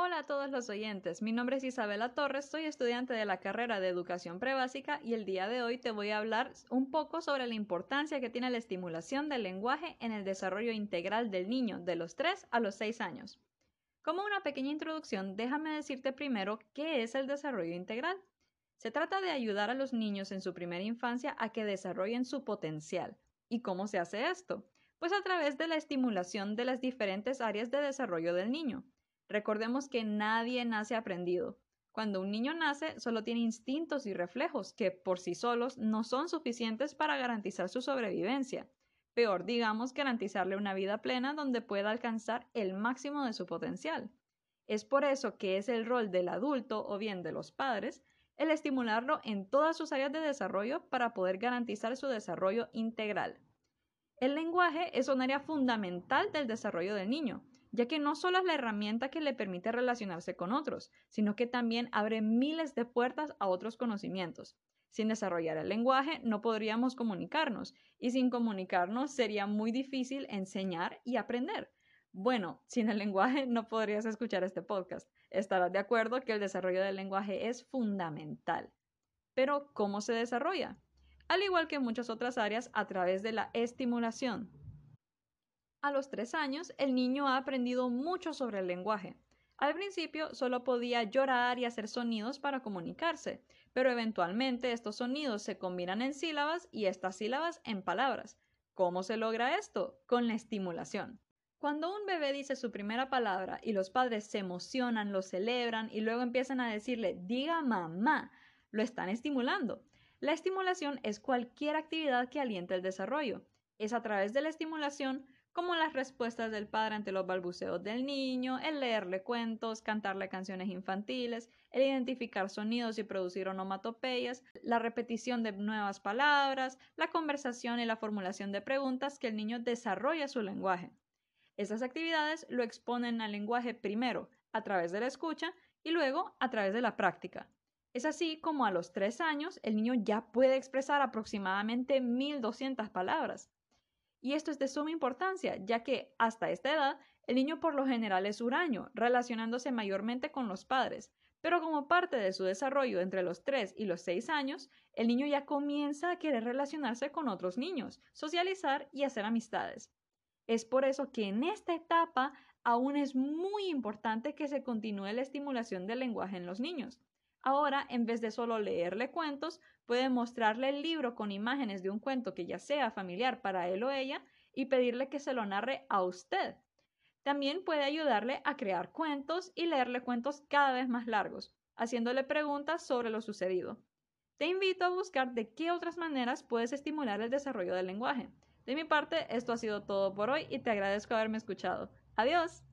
Hola a todos los oyentes, mi nombre es Isabela Torres, soy estudiante de la carrera de Educación Prebásica y el día de hoy te voy a hablar un poco sobre la importancia que tiene la estimulación del lenguaje en el desarrollo integral del niño de los 3 a los 6 años. Como una pequeña introducción, déjame decirte primero qué es el desarrollo integral. Se trata de ayudar a los niños en su primera infancia a que desarrollen su potencial. ¿Y cómo se hace esto? Pues a través de la estimulación de las diferentes áreas de desarrollo del niño. Recordemos que nadie nace aprendido. Cuando un niño nace, solo tiene instintos y reflejos que por sí solos no son suficientes para garantizar su sobrevivencia. Peor, digamos, garantizarle una vida plena donde pueda alcanzar el máximo de su potencial. Es por eso que es el rol del adulto o bien de los padres el estimularlo en todas sus áreas de desarrollo para poder garantizar su desarrollo integral. El lenguaje es un área fundamental del desarrollo del niño, ya que no solo es la herramienta que le permite relacionarse con otros, sino que también abre miles de puertas a otros conocimientos. Sin desarrollar el lenguaje no podríamos comunicarnos, y sin comunicarnos sería muy difícil enseñar y aprender. Bueno, sin el lenguaje no podrías escuchar este podcast. Estarás de acuerdo que el desarrollo del lenguaje es fundamental. Pero, ¿cómo se desarrolla? Al igual que en muchas otras áreas, a través de la estimulación. A los tres años, el niño ha aprendido mucho sobre el lenguaje. Al principio solo podía llorar y hacer sonidos para comunicarse, pero eventualmente estos sonidos se combinan en sílabas y estas sílabas en palabras. ¿Cómo se logra esto? Con la estimulación. Cuando un bebé dice su primera palabra y los padres se emocionan, lo celebran y luego empiezan a decirle diga mamá, lo están estimulando. La estimulación es cualquier actividad que aliente el desarrollo. Es a través de la estimulación como las respuestas del padre ante los balbuceos del niño, el leerle cuentos, cantarle canciones infantiles, el identificar sonidos y producir onomatopeyas, la repetición de nuevas palabras, la conversación y la formulación de preguntas que el niño desarrolla su lenguaje. Estas actividades lo exponen al lenguaje primero a través de la escucha y luego a través de la práctica. Es así como a los tres años el niño ya puede expresar aproximadamente 1200 palabras. Y esto es de suma importancia, ya que hasta esta edad el niño por lo general es huraño, relacionándose mayormente con los padres, pero como parte de su desarrollo entre los 3 y los 6 años, el niño ya comienza a querer relacionarse con otros niños, socializar y hacer amistades. Es por eso que en esta etapa aún es muy importante que se continúe la estimulación del lenguaje en los niños. Ahora, en vez de solo leerle cuentos, puede mostrarle el libro con imágenes de un cuento que ya sea familiar para él o ella y pedirle que se lo narre a usted. También puede ayudarle a crear cuentos y leerle cuentos cada vez más largos, haciéndole preguntas sobre lo sucedido. Te invito a buscar de qué otras maneras puedes estimular el desarrollo del lenguaje. De mi parte, esto ha sido todo por hoy y te agradezco haberme escuchado. Adiós.